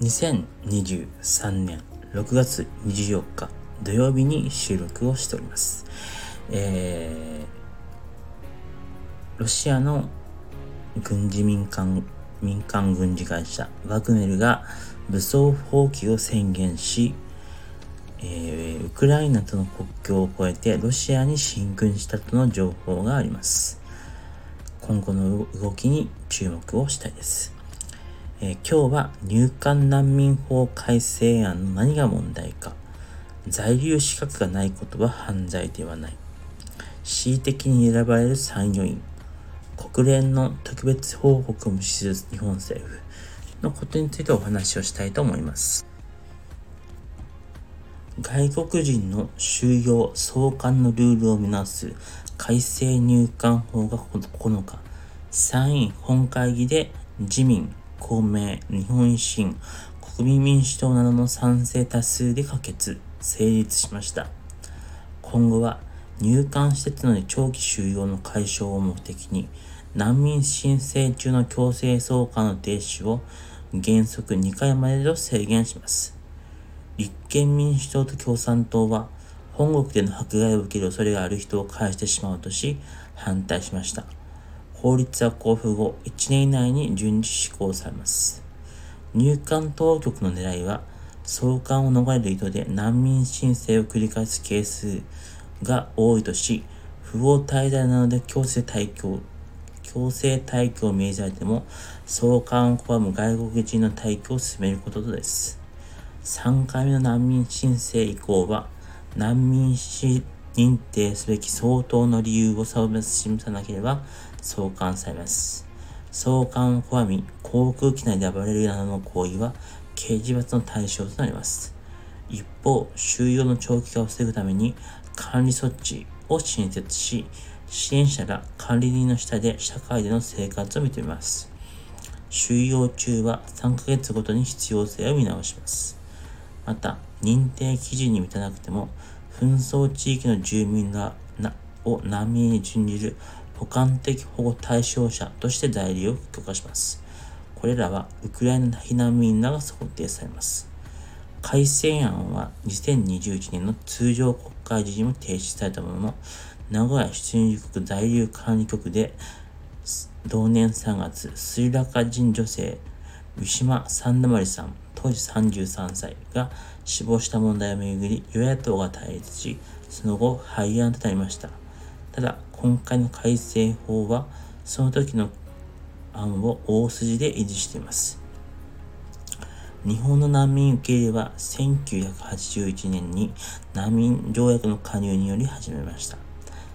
2023年6月24日土曜日に収録をしております。えー、ロシアの軍事民間、民間軍事会社ワグネルが武装放棄を宣言し、えー、ウクライナとの国境を越えてロシアに進軍したとの情報があります。今後の動きに注目をしたいです。えー、今日は入管難民法改正案の何が問題か、在留資格がないことは犯罪ではない、恣意的に選ばれる参与員、国連の特別報告を無視する日本政府のことについてお話をしたいと思います。外国人の収容・送還のルールを見直す改正入管法が9日、参院本会議で自民、公明、日本維新、国民民主党などの賛成多数で可決、成立しました。今後は入管施設の長期収容の解消を目的に、難民申請中の強制送還の停止を原則2回までと制限します。立憲民主党と共産党は、本国での迫害を受ける恐れがある人を返してしまうとし、反対しました。法律は交付後1年以内に順次施行されます。入管当局の狙いは、送還を逃れる意図で難民申請を繰り返すケースが多いとし、不法滞在なので強制退去、強制退去を命じられても、送還を拒む外国人の退去を進めることです。3回目の難民申請以降は、難民認定すべき相当の理由を示さなければ送還されます。送還を拒み、航空機内で暴れるなどの行為は刑事罰の対象となります。一方、収容の長期化を防ぐために管理措置を新設し、支援者が管理人の下で社会での生活を認めます。収容中は3ヶ月ごとに必要性を見直します。また、認定基準に満たなくても、紛争地域の住民がなを難民に準じる補完的保護対象者として代理を許可します。これらはウクライナ避難民らが想定されます。改正案は2021年の通常国会時にも提出されたものの、名古屋出入国在留管理局で同年3月、スリラカ人女性、ウィシマ・サンダマリさん当時33歳が死亡した問題をめぐり与野党が対立し、その後廃案となりました。ただ、今回の改正法はその時の案を大筋で維持しています。日本の難民受け入れは1981年に難民条約の加入により始めました。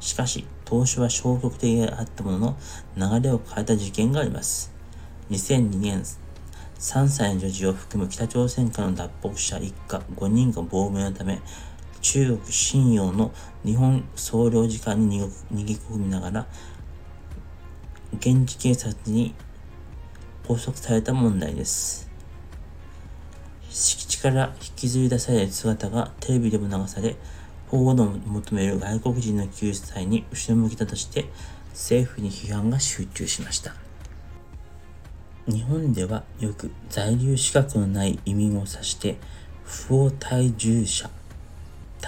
しかし、当初は消極的であったものの流れを変えた事件があります。2002年3歳の女児を含む北朝鮮からの脱北者一家5人が亡命のため、中国信用の日本総領事館に逃げ込みながら、現地警察に拘束された問題です。敷地から引きずり出される姿がテレビでも流され、保護を求める外国人の救出隊に後ろ向きだとして、政府に批判が集中しました。日本ではよく在留資格のない移民を指して不法滞住者、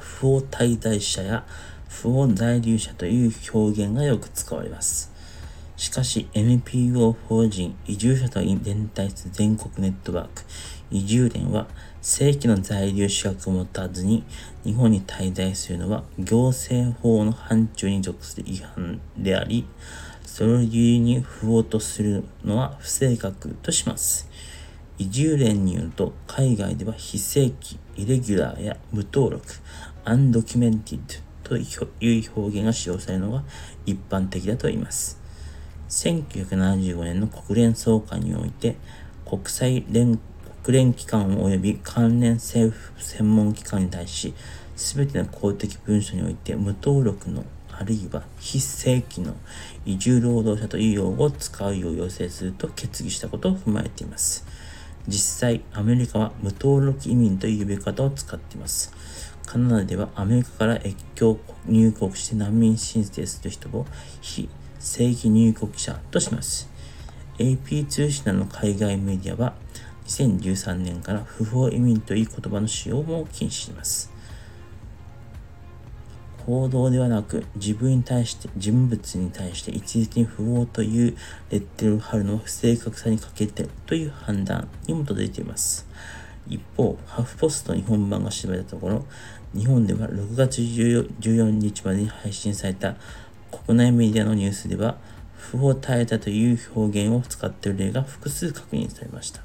不法滞在者や不法在留者という表現がよく使われます。しかし NPO 法人移住者と連帯する全国ネットワーク移住連は正規の在留資格を持たずに日本に滞在するのは行政法の範疇に属する違反であり、それを理由に不法とするのは不正確とします。移住連によると、海外では非正規、イレギュラーや無登録、アンドキュメンティッドという表現が使用されるのが一般的だと言います。1975年の国連総会において、国際連国連機関及び関連政府専門機関に対し、すべての公的文書において無登録のあるいは非正規の移住労働者という用語を使うよう要請すると決議したことを踏まえています。実際、アメリカは無登録移民という呼び方を使っています。カナダではアメリカから越境入国して難民申請する人を非正規入国者とします。AP 通信などの海外メディアは、2013年から不法移民という言葉の使用も禁止します。行動ではなく自分に対して人物に対して一律に不法というレッテルを貼るのは不正確さに欠けてという判断に基づいています。一方、ハーフポスト日本版が調べたところ、日本では6月14日までに配信された国内メディアのニュースでは、不法耐えたという表現を使っている例が複数確認されました。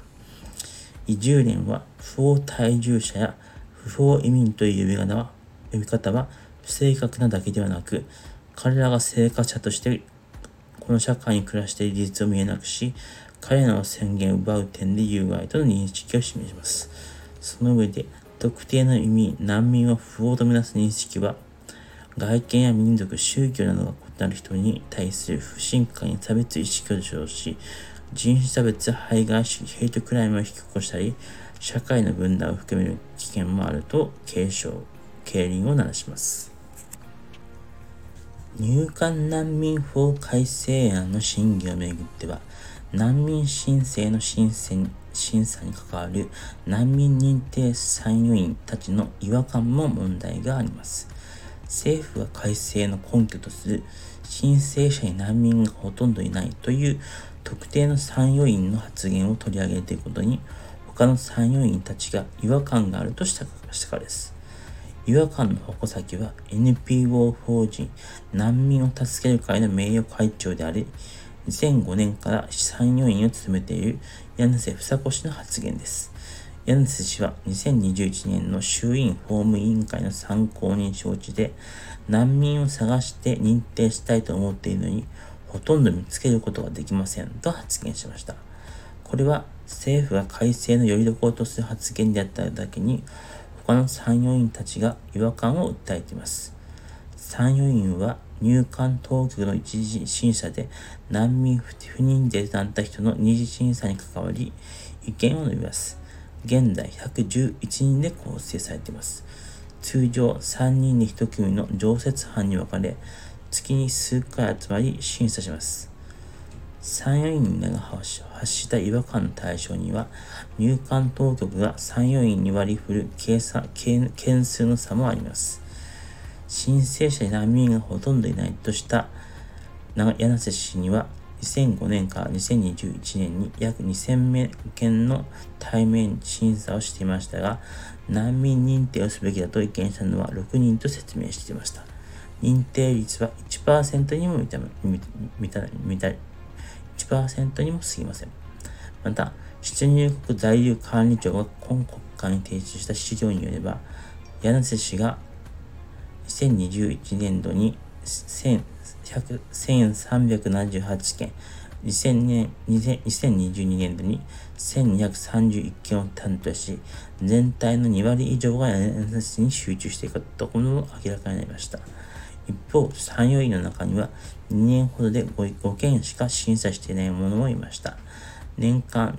移住連は不法滞住者や不法移民という呼び方は呼び方は不正確なだけではなく、彼らが生活者としてこの社会に暮らしている事実を見えなくし、彼らの宣言を奪う点で有害との認識を示します。その上で、特定の意味、難民を不法とみなす認識は、外見や民族、宗教などが異なる人に対する不信感に差別意識を助長し、人種差別、排外主義、ヘイトクライムを引き起こしたり、社会の分断を含める危険もあると警鐘、警鈴を鳴らします。入管難民法改正案の審議をめぐっては、難民申請の審査に審査に関わる難民認定参与員たちの違和感も問題があります。政府が改正の根拠とする申請者に難民がほとんどいないという特定の参与員の発言を取り上げていることに他の参与員たちが違和感があるとしたからです。違和感の矛先は NPO 法人難民を助ける会の名誉会長であり、2005年から参与員を務めている柳瀬房子氏の発言です。柳瀬氏は2021年の衆院法務委員会の参考人招致で難民を探して認定したいと思っているのにほとんど見つけることができませんと発言しました。これは政府が改正のよりどころとする発言であっただけに他の参与員たちが違和感を訴えています。参与員は入管当局の一時審査で難民不認定となった人の二次審査に関わり意見を述べます。現在111人で構成されています。通常3人に1組の常設班に分かれ、月に数回集まり審査します。参与員らが発した違和感の対象には、入管当局が参与員に割り振る計算件数の差もあります。申請者に難民がほとんどいないとした柳瀬氏には2005年から2021年に約2000件の対面審査をしていましたが、難民認定をすべきだと意見したのは6人と説明していました。認定率は1%にも満た、満た、満た、1%にも過ぎません。また、出入国在留管理庁が今国会に提出した資料によれば、柳瀬氏が2021年度に1378件、2000年2022年度に1231件を担当し、全体の2割以上が NSS に集中していたとことも明らかになりました。一方、参与員の中には2年ほどで 5, 5件しか審査していない者もいました。年間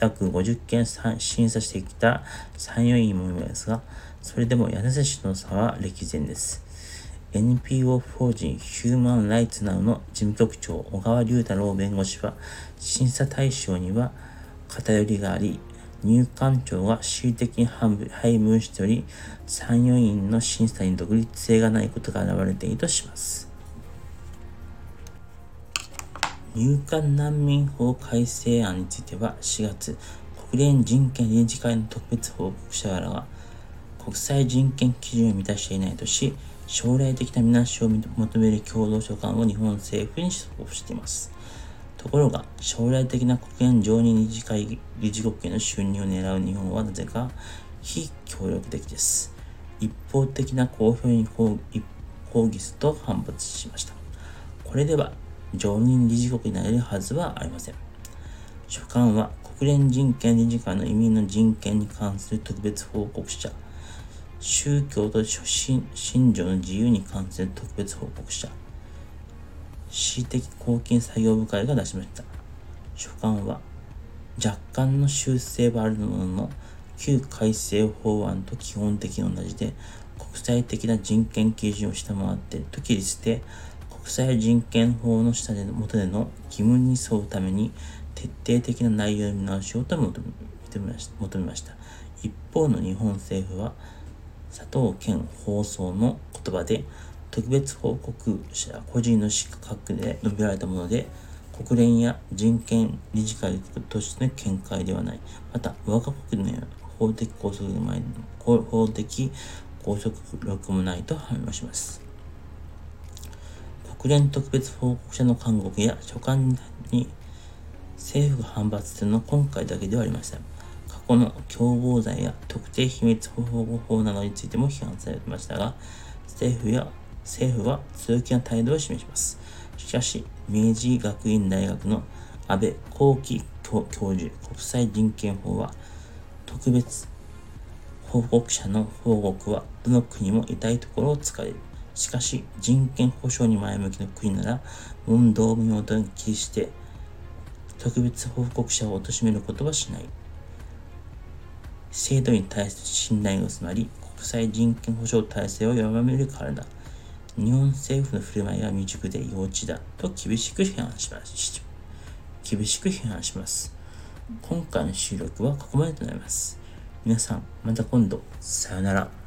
約50件審査してきた参与員もいますが、それでも柳瀬氏の差は歴然です。NPO 法人ヒューマン・ライツナウの事務局長小川隆太郎弁護士は審査対象には偏りがあり入管庁が恣意的に配分しており参与員の審査に独立性がないことが現れているとします入管難民法改正案については4月国連人権理事会の特別報告者らが国際人権基準を満たしていないとし将来的な見直しを求める共同書簡を日本政府に送付しています。ところが、将来的な国連常任理事会理事国への就任を狙う日本はなぜか非協力的です。一方的な公表に抗議すると反発しました。これでは常任理事国になれるはずはありません。書簡は国連人権理事会の移民の人権に関する特別報告者宗教と信条の自由に関する特別報告者、恣意的公金作業部会が出しました。書簡は、若干の修正はあるものの、旧改正法案と基本的に同じで、国際的な人権基準を下回っていると切り捨て、国際人権法の下での下での義務に沿うために、徹底的な内容の見直しをと求めました。一方の日本政府は、佐藤健放送の言葉で、特別報告者個人の資格で述べられたもので、国連や人権理事会としての見解ではない。また、我が国の法的拘束前法的拘束力もないと判明します。国連特別報告者の勧告や書簡に政府が反発するのは今回だけではありません。過去の共謀罪や特定秘密保護法などについても批判されてましたが、政府や政府は強気な態度を示します。しかし、明治学院大学の安倍幸喜教授国際人権法は、特別報告者の報告はどの国も痛いところを使える。しかし、人権保障に前向きの国なら、問答無用と気して、特別報告者を貶めることはしない。制度に対する信頼が薄まり、国際人権保障体制を弱めるからだ。日本政府の振る舞いは未熟で幼稚だと厳しく批判します。厳しく批判します。今回の収録はここまでとなります。皆さん、また今度、さよなら。